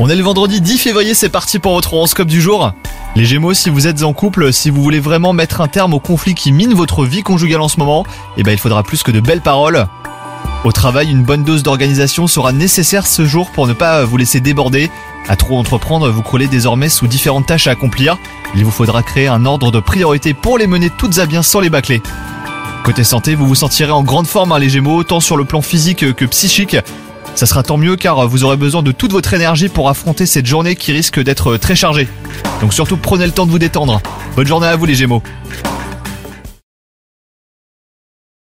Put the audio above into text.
On est le vendredi 10 février, c'est parti pour votre horoscope du jour. Les Gémeaux, si vous êtes en couple, si vous voulez vraiment mettre un terme au conflit qui mine votre vie conjugale en ce moment, eh ben il faudra plus que de belles paroles. Au travail, une bonne dose d'organisation sera nécessaire ce jour pour ne pas vous laisser déborder. À trop entreprendre, vous croulez désormais sous différentes tâches à accomplir. Il vous faudra créer un ordre de priorité pour les mener toutes à bien sans les bâcler. Côté santé, vous vous sentirez en grande forme hein, les Gémeaux, tant sur le plan physique que psychique. Ça sera tant mieux car vous aurez besoin de toute votre énergie pour affronter cette journée qui risque d'être très chargée. Donc surtout prenez le temps de vous détendre. Bonne journée à vous les Gémeaux.